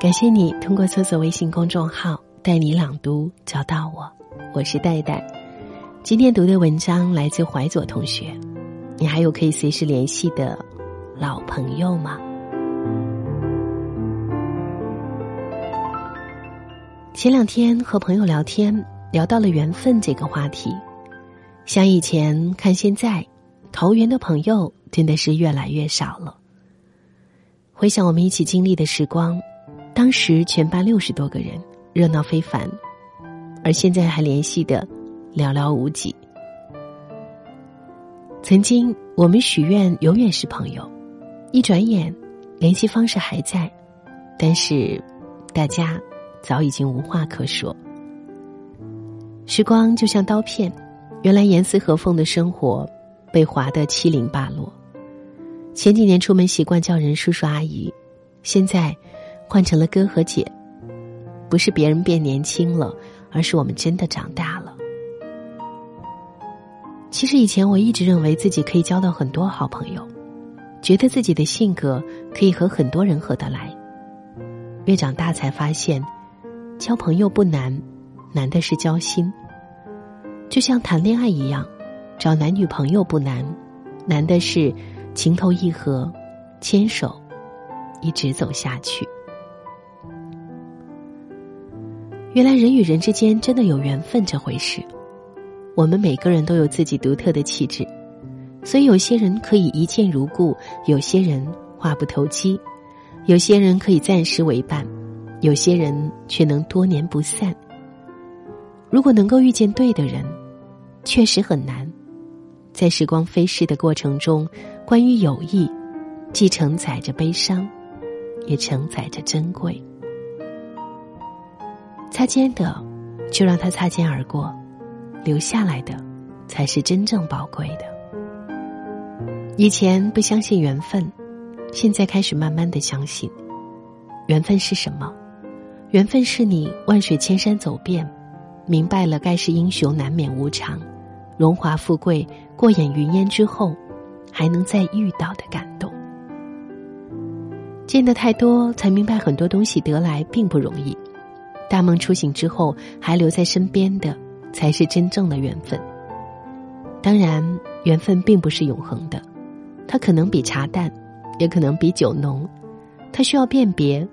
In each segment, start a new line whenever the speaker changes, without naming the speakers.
感谢你通过搜索微信公众号“带你朗读”找到我，我是戴戴。今天读的文章来自怀左同学。你还有可以随时联系的老朋友吗？前两天和朋友聊天，聊到了缘分这个话题。想以前看现在，投缘的朋友真的是越来越少了。回想我们一起经历的时光。当时全班六十多个人，热闹非凡，而现在还联系的寥寥无几。曾经我们许愿永远是朋友，一转眼联系方式还在，但是大家早已经无话可说。时光就像刀片，原来严丝合缝的生活被划得七零八落。前几年出门习惯叫人叔叔阿姨，现在。换成了哥和姐，不是别人变年轻了，而是我们真的长大了。其实以前我一直认为自己可以交到很多好朋友，觉得自己的性格可以和很多人合得来。越长大才发现，交朋友不难，难的是交心。就像谈恋爱一样，找男女朋友不难，难的是情投意合，牵手，一直走下去。原来人与人之间真的有缘分这回事。我们每个人都有自己独特的气质，所以有些人可以一见如故，有些人话不投机，有些人可以暂时为伴，有些人却能多年不散。如果能够遇见对的人，确实很难。在时光飞逝的过程中，关于友谊，既承载着悲伤，也承载着珍贵。擦肩的，就让它擦肩而过；留下来的，才是真正宝贵的。以前不相信缘分，现在开始慢慢的相信。缘分是什么？缘分是你万水千山走遍，明白了盖世英雄难免无常，荣华富贵过眼云烟之后，还能再遇到的感动。见得太多，才明白很多东西得来并不容易。大梦初醒之后，还留在身边的，才是真正的缘分。当然，缘分并不是永恒的，它可能比茶淡，也可能比酒浓，它需要辨别，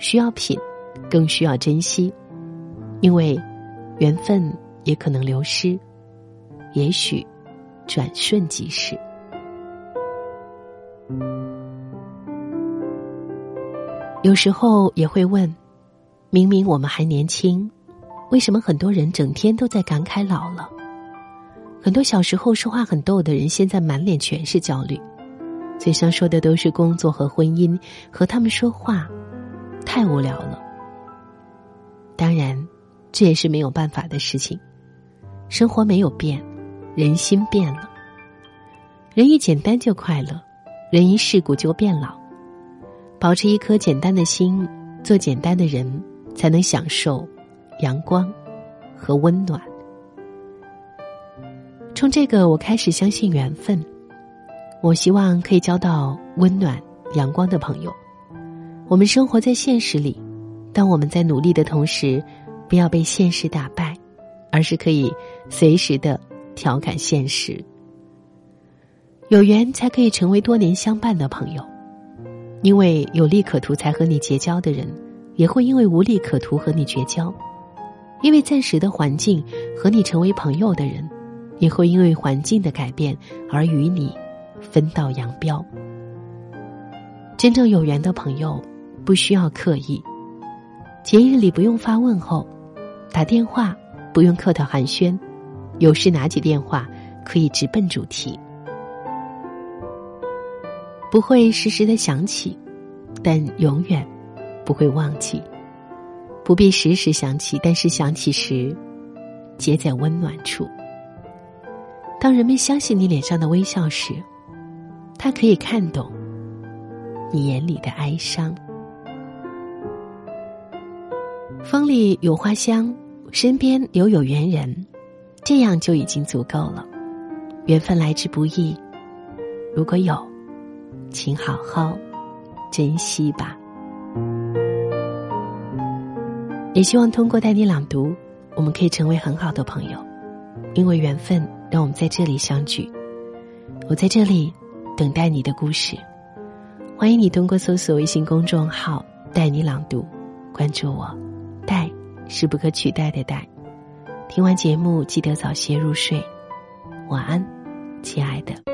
需要品，更需要珍惜，因为缘分也可能流失，也许转瞬即逝。有时候也会问。明明我们还年轻，为什么很多人整天都在感慨老了？很多小时候说话很逗的人，现在满脸全是焦虑，嘴上说的都是工作和婚姻，和他们说话太无聊了。当然，这也是没有办法的事情。生活没有变，人心变了。人一简单就快乐，人一世故就变老。保持一颗简单的心，做简单的人。才能享受阳光和温暖。冲这个，我开始相信缘分。我希望可以交到温暖、阳光的朋友。我们生活在现实里，当我们在努力的同时，不要被现实打败，而是可以随时的调侃现实。有缘才可以成为多年相伴的朋友，因为有利可图才和你结交的人。也会因为无利可图和你绝交，因为暂时的环境和你成为朋友的人，也会因为环境的改变而与你分道扬镳。真正有缘的朋友，不需要刻意，节日里不用发问候，打电话不用客套寒暄，有事拿起电话可以直奔主题，不会时时的想起，但永远。不会忘记，不必时时想起，但是想起时，皆在温暖处。当人们相信你脸上的微笑时，他可以看懂你眼里的哀伤。风里有花香，身边有有缘人，这样就已经足够了。缘分来之不易，如果有，请好好珍惜吧。也希望通过带你朗读，我们可以成为很好的朋友，因为缘分让我们在这里相聚。我在这里等待你的故事，欢迎你通过搜索微信公众号“带你朗读”，关注我。带是不可取代的带。听完节目记得早些入睡，晚安，亲爱的。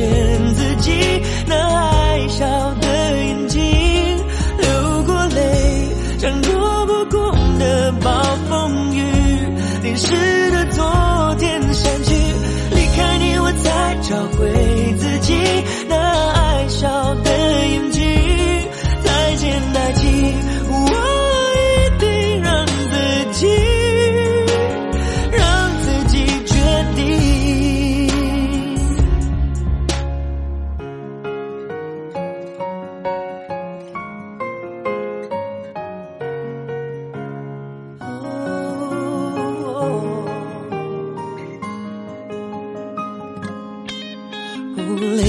骗自己那爱笑的眼睛，流过泪，像躲不过的暴风雨，淋湿的昨天删去，离开你我才找回自己。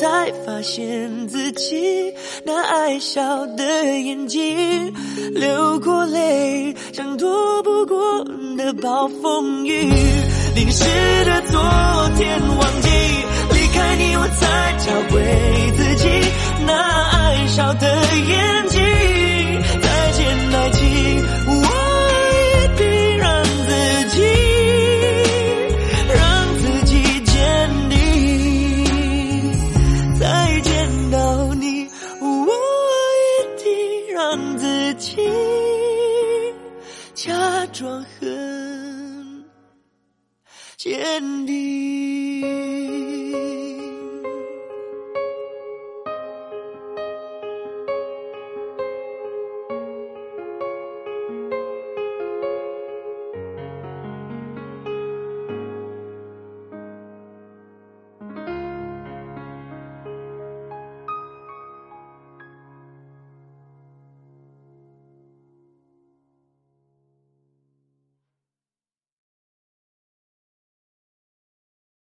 才发现自己那爱笑的眼睛，流过泪，像躲不过的暴风雨，淋湿的昨天忘记，离开你我才找回自己那爱笑的装很坚定。